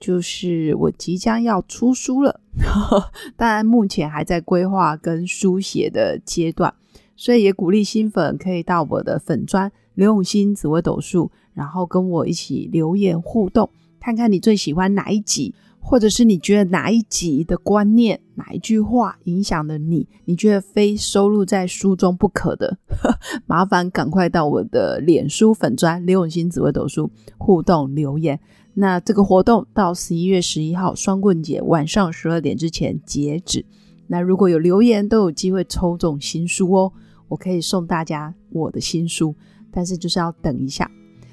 就是我即将要出书了，当然目前还在规划跟书写的阶段，所以也鼓励新粉可以到我的粉砖刘永新紫微斗数，然后跟我一起留言互动，看看你最喜欢哪一集，或者是你觉得哪一集的观念、哪一句话影响了你，你觉得非收录在书中不可的，麻烦赶快到我的脸书粉砖刘永新紫微斗数互动留言。那这个活动到十一月十一号双棍节晚上十二点之前截止。那如果有留言，都有机会抽中新书哦。我可以送大家我的新书，但是就是要等一下。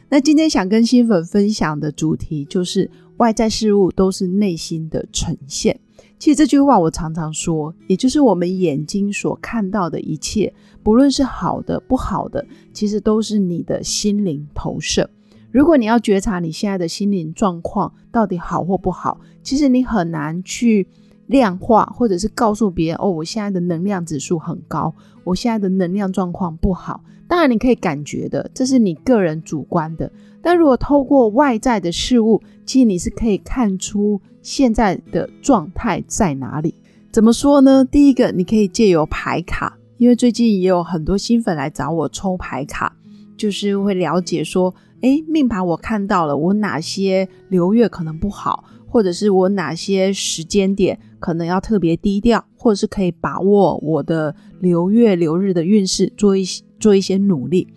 那今天想跟新粉分享的主题就是外在事物都是内心的呈现。其实这句话我常常说，也就是我们眼睛所看到的一切，不论是好的不好的，其实都是你的心灵投射。如果你要觉察你现在的心灵状况到底好或不好，其实你很难去量化，或者是告诉别人哦，我现在的能量指数很高，我现在的能量状况不好。当然你可以感觉的，这是你个人主观的。但如果透过外在的事物，其实你是可以看出现在的状态在哪里。怎么说呢？第一个，你可以借由牌卡，因为最近也有很多新粉来找我抽牌卡，就是会了解说。哎，命盘我看到了，我哪些流月可能不好，或者是我哪些时间点可能要特别低调，或者是可以把握我的流月流日的运势，做一些做一些努力。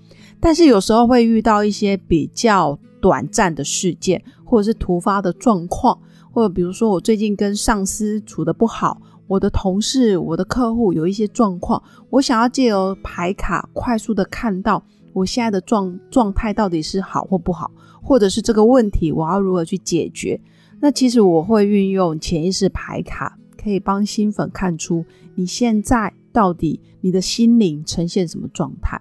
但是有时候会遇到一些比较短暂的事件，或者是突发的状况，或者比如说我最近跟上司处的不好，我的同事、我的客户有一些状况，我想要借由牌卡快速的看到。我现在的状状态到底是好或不好，或者是这个问题我要如何去解决？那其实我会运用潜意识牌卡，可以帮新粉看出你现在到底你的心灵呈现什么状态。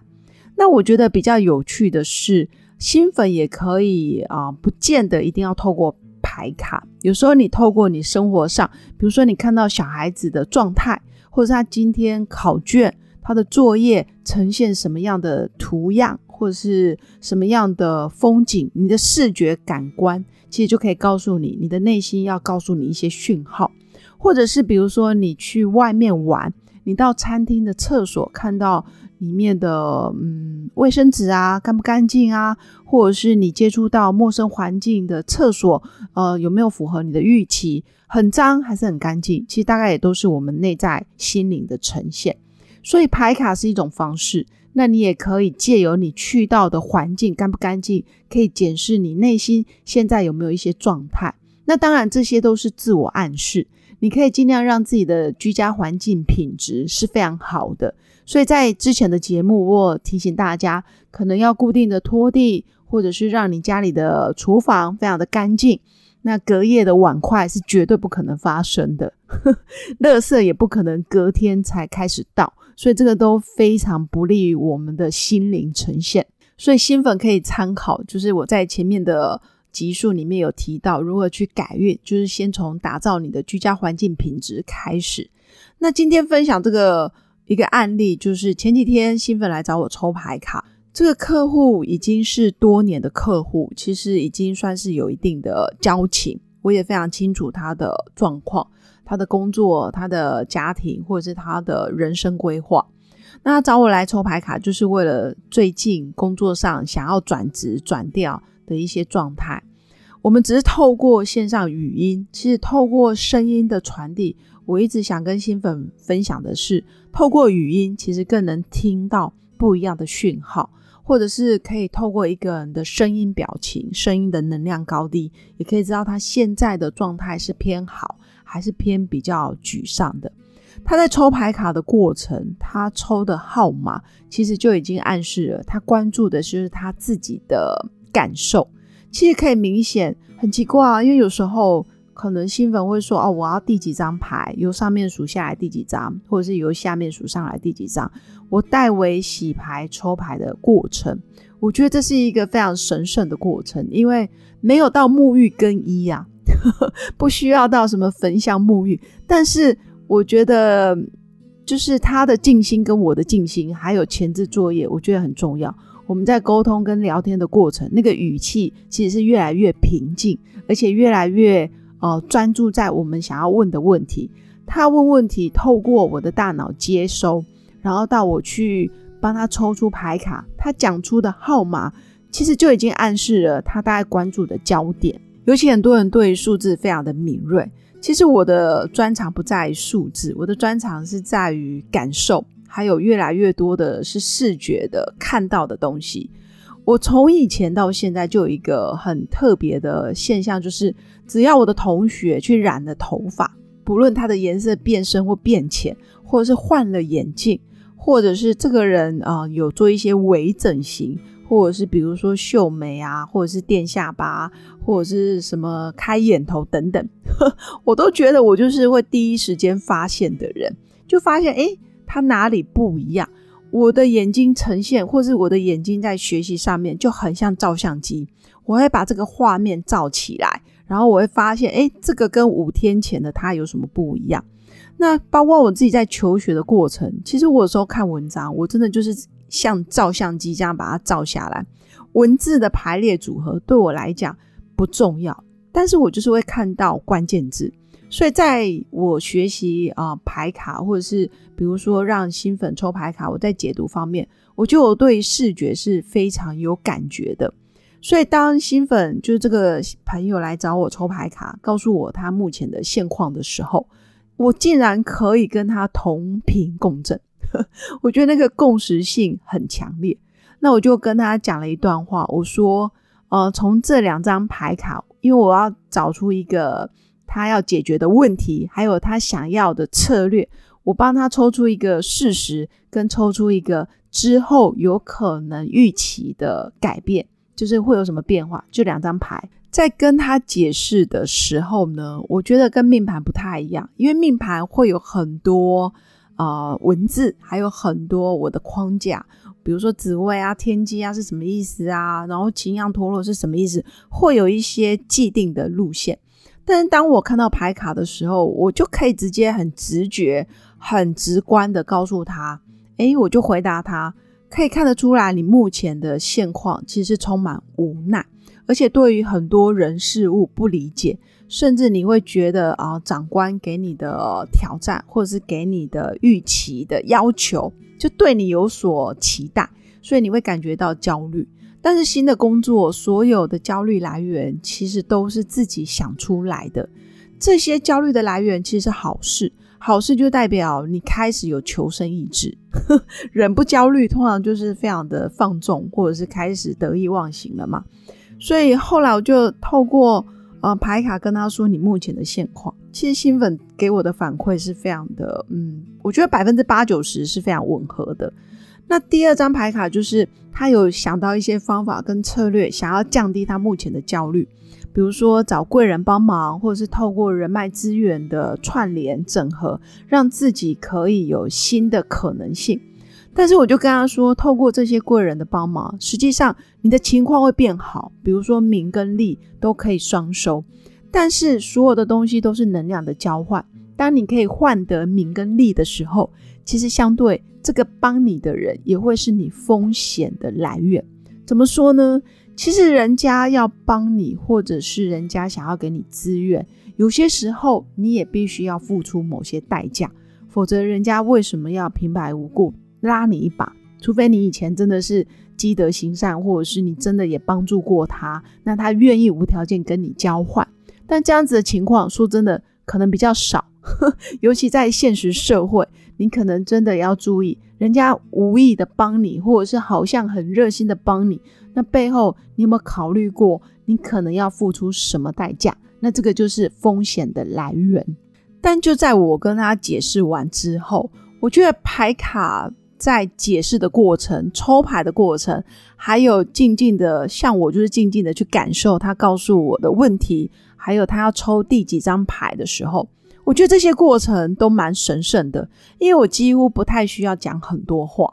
那我觉得比较有趣的是，新粉也可以啊，不见得一定要透过牌卡，有时候你透过你生活上，比如说你看到小孩子的状态，或者他今天考卷。他的作业呈现什么样的图样，或者是什么样的风景，你的视觉感官其实就可以告诉你，你的内心要告诉你一些讯号，或者是比如说你去外面玩，你到餐厅的厕所看到里面的嗯卫生纸啊干不干净啊，或者是你接触到陌生环境的厕所，呃有没有符合你的预期，很脏还是很干净，其实大概也都是我们内在心灵的呈现。所以排卡是一种方式，那你也可以借由你去到的环境干不干净，可以检视你内心现在有没有一些状态。那当然这些都是自我暗示，你可以尽量让自己的居家环境品质是非常好的。所以在之前的节目，我提醒大家，可能要固定的拖地，或者是让你家里的厨房非常的干净。那隔夜的碗筷是绝对不可能发生的，垃圾也不可能隔天才开始倒。所以这个都非常不利于我们的心灵呈现，所以新粉可以参考，就是我在前面的集数里面有提到如何去改运，就是先从打造你的居家环境品质开始。那今天分享这个一个案例，就是前几天新粉来找我抽牌卡，这个客户已经是多年的客户，其实已经算是有一定的交情，我也非常清楚他的状况。他的工作、他的家庭，或者是他的人生规划，那找我来抽牌卡，就是为了最近工作上想要转职、转调的一些状态。我们只是透过线上语音，其实透过声音的传递，我一直想跟新粉分享的是，透过语音其实更能听到不一样的讯号，或者是可以透过一个人的声音表情、声音的能量高低，也可以知道他现在的状态是偏好。还是偏比较沮丧的。他在抽牌卡的过程，他抽的号码其实就已经暗示了他关注的就是他自己的感受。其实可以明显很奇怪啊，因为有时候可能新粉会说：“哦，我要第几张牌，由上面数下来第几张，或者是由下面数上来第几张。”我代为洗牌抽牌的过程，我觉得这是一个非常神圣的过程，因为没有到沐浴更衣呀，不需要到什么焚香沐浴，但是我觉得就是他的静心跟我的静心，还有前置作业，我觉得很重要。我们在沟通跟聊天的过程，那个语气其实是越来越平静，而且越来越呃专注在我们想要问的问题。他问问题，透过我的大脑接收，然后到我去帮他抽出牌卡，他讲出的号码，其实就已经暗示了他大概关注的焦点。尤其很多人对数字非常的敏锐，其实我的专长不在于数字，我的专长是在于感受。还有越来越多的是视觉的看到的东西。我从以前到现在就有一个很特别的现象，就是只要我的同学去染了头发，不论他的颜色变深或变浅，或者是换了眼镜，或者是这个人啊有做一些微整形，或者是比如说秀眉啊，或者是垫下巴，或者是什么开眼头等等，我都觉得我就是会第一时间发现的人，就发现哎。他哪里不一样？我的眼睛呈现，或是我的眼睛在学习上面就很像照相机。我会把这个画面照起来，然后我会发现，哎，这个跟五天前的他有什么不一样？那包括我自己在求学的过程，其实我有时候看文章，我真的就是像照相机这样把它照下来。文字的排列组合对我来讲不重要，但是我就是会看到关键字。所以，在我学习啊牌卡，或者是比如说让新粉抽牌卡，我在解读方面，我就对视觉是非常有感觉的。所以，当新粉就是这个朋友来找我抽牌卡，告诉我他目前的现况的时候，我竟然可以跟他同频共振，我觉得那个共识性很强烈。那我就跟他讲了一段话，我说：呃，从这两张牌卡，因为我要找出一个。他要解决的问题，还有他想要的策略，我帮他抽出一个事实，跟抽出一个之后有可能预期的改变，就是会有什么变化。就两张牌，在跟他解释的时候呢，我觉得跟命盘不太一样，因为命盘会有很多啊文字，还有很多我的框架，比如说紫薇啊、天机啊是什么意思啊，然后擎羊陀螺是什么意思，会有一些既定的路线。但是当我看到牌卡的时候，我就可以直接很直觉、很直观的告诉他，诶，我就回答他，可以看得出来，你目前的现况其实是充满无奈，而且对于很多人事物不理解，甚至你会觉得啊，长官给你的挑战，或者是给你的预期的要求，就对你有所期待，所以你会感觉到焦虑。但是新的工作，所有的焦虑来源其实都是自己想出来的。这些焦虑的来源其实是好事，好事就代表你开始有求生意志。人不焦虑，通常就是非常的放纵，或者是开始得意忘形了嘛。所以后来我就透过呃牌卡跟他说你目前的现况。其实新粉给我的反馈是非常的，嗯，我觉得百分之八九十是非常吻合的。那第二张牌卡就是他有想到一些方法跟策略，想要降低他目前的焦虑，比如说找贵人帮忙，或者是透过人脉资源的串联整合，让自己可以有新的可能性。但是我就跟他说，透过这些贵人的帮忙，实际上你的情况会变好，比如说名跟利都可以双收。但是所有的东西都是能量的交换，当你可以换得名跟利的时候，其实相对。这个帮你的人也会是你风险的来源。怎么说呢？其实人家要帮你，或者是人家想要给你资源，有些时候你也必须要付出某些代价，否则人家为什么要平白无故拉你一把？除非你以前真的是积德行善，或者是你真的也帮助过他，那他愿意无条件跟你交换。但这样子的情况，说真的，可能比较少。尤其在现实社会，你可能真的要注意，人家无意的帮你，或者是好像很热心的帮你，那背后你有没有考虑过，你可能要付出什么代价？那这个就是风险的来源。但就在我跟他解释完之后，我觉得牌卡在解释的过程、抽牌的过程，还有静静的，像我就是静静的去感受他告诉我的问题，还有他要抽第几张牌的时候，我觉得这些过程都蛮神圣的，因为我几乎不太需要讲很多话，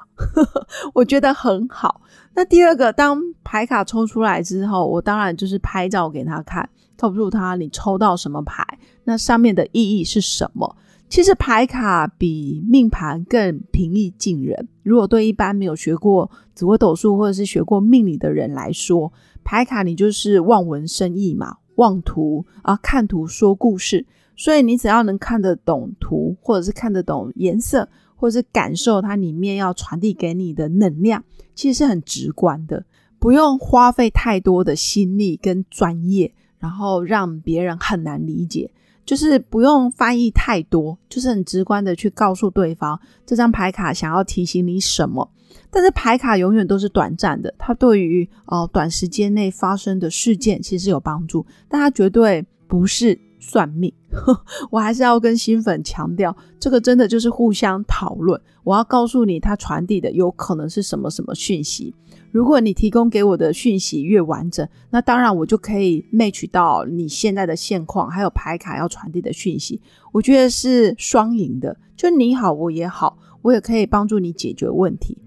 我觉得很好。那第二个，当牌卡抽出来之后，我当然就是拍照给他看，告诉他你抽到什么牌，那上面的意义是什么。其实牌卡比命盘更平易近人。如果对一般没有学过紫微斗数或者是学过命理的人来说，牌卡你就是望文生义嘛，望图啊，看图说故事。所以你只要能看得懂图，或者是看得懂颜色，或者是感受它里面要传递给你的能量，其实是很直观的，不用花费太多的心力跟专业，然后让别人很难理解。就是不用翻译太多，就是很直观的去告诉对方这张牌卡想要提醒你什么。但是牌卡永远都是短暂的，它对于呃短时间内发生的事件其实有帮助，但它绝对不是算命。我还是要跟新粉强调，这个真的就是互相讨论。我要告诉你，它传递的有可能是什么什么讯息。如果你提供给我的讯息越完整，那当然我就可以 match 到你现在的现况，还有牌卡要传递的讯息。我觉得是双赢的，就你好我也好，我也可以帮助你解决问题。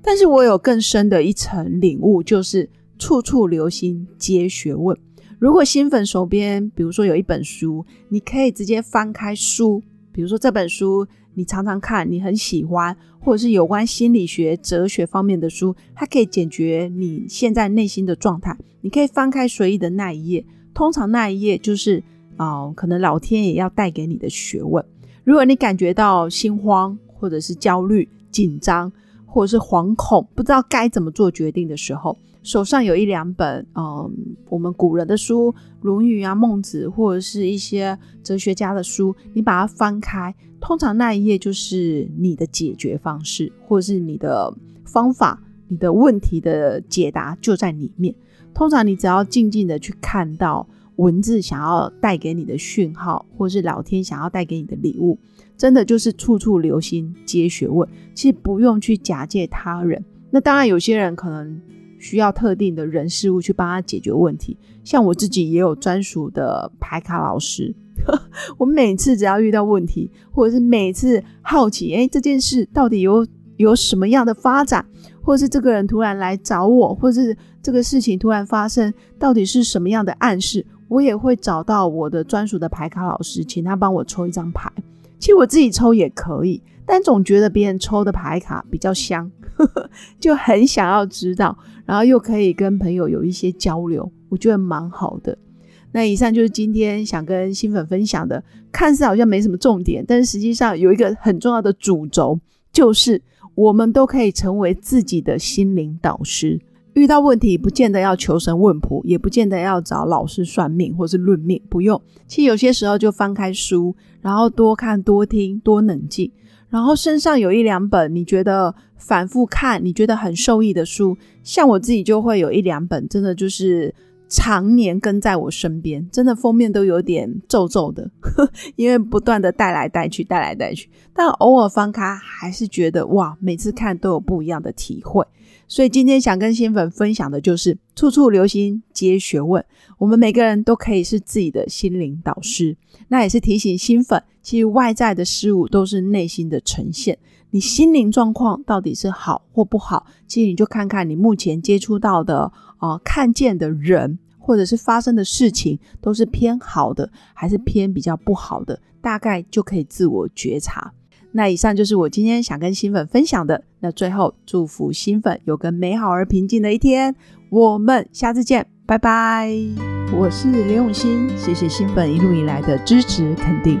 但是我有更深的一层领悟，就是处处留心皆学问。如果新粉手边，比如说有一本书，你可以直接翻开书，比如说这本书。你常常看，你很喜欢，或者是有关心理学、哲学方面的书，它可以解决你现在内心的状态。你可以翻开随意的那一页，通常那一页就是啊，可能老天爷要带给你的学问。如果你感觉到心慌，或者是焦虑、紧张，或者是惶恐，不知道该怎么做决定的时候，手上有一两本，嗯，我们古人的书，《论语》啊，《孟子》，或者是一些哲学家的书，你把它翻开，通常那一页就是你的解决方式，或者是你的方法，你的问题的解答就在里面。通常你只要静静的去看到文字想要带给你的讯号，或是老天想要带给你的礼物，真的就是处处留心皆学问。其实不用去假借他人。那当然，有些人可能。需要特定的人事物去帮他解决问题，像我自己也有专属的牌卡老师。我每次只要遇到问题，或者是每次好奇，哎，这件事到底有有什么样的发展，或者是这个人突然来找我，或者是这个事情突然发生，到底是什么样的暗示，我也会找到我的专属的牌卡老师，请他帮我抽一张牌。其实我自己抽也可以，但总觉得别人抽的牌卡比较香，就很想要知道。然后又可以跟朋友有一些交流，我觉得蛮好的。那以上就是今天想跟新粉分享的，看似好像没什么重点，但是实际上有一个很重要的主轴，就是我们都可以成为自己的心灵导师。遇到问题，不见得要求神问卜，也不见得要找老师算命或是论命，不用。其实有些时候就翻开书，然后多看、多听、多冷静。然后身上有一两本你觉得反复看，你觉得很受益的书，像我自己就会有一两本，真的就是常年跟在我身边，真的封面都有点皱皱的，因为不断的带来带去，带来带去，但偶尔翻开还是觉得哇，每次看都有不一样的体会。所以今天想跟新粉分享的就是，处处留心皆学问。我们每个人都可以是自己的心灵导师。那也是提醒新粉，其实外在的事物都是内心的呈现。你心灵状况到底是好或不好，其实你就看看你目前接触到的、呃看见的人，或者是发生的事情，都是偏好的还是偏比较不好的，大概就可以自我觉察。那以上就是我今天想跟新粉分享的。那最后祝福新粉有个美好而平静的一天。我们下次见，拜拜。我是刘永新，谢谢新粉一路以来的支持肯定。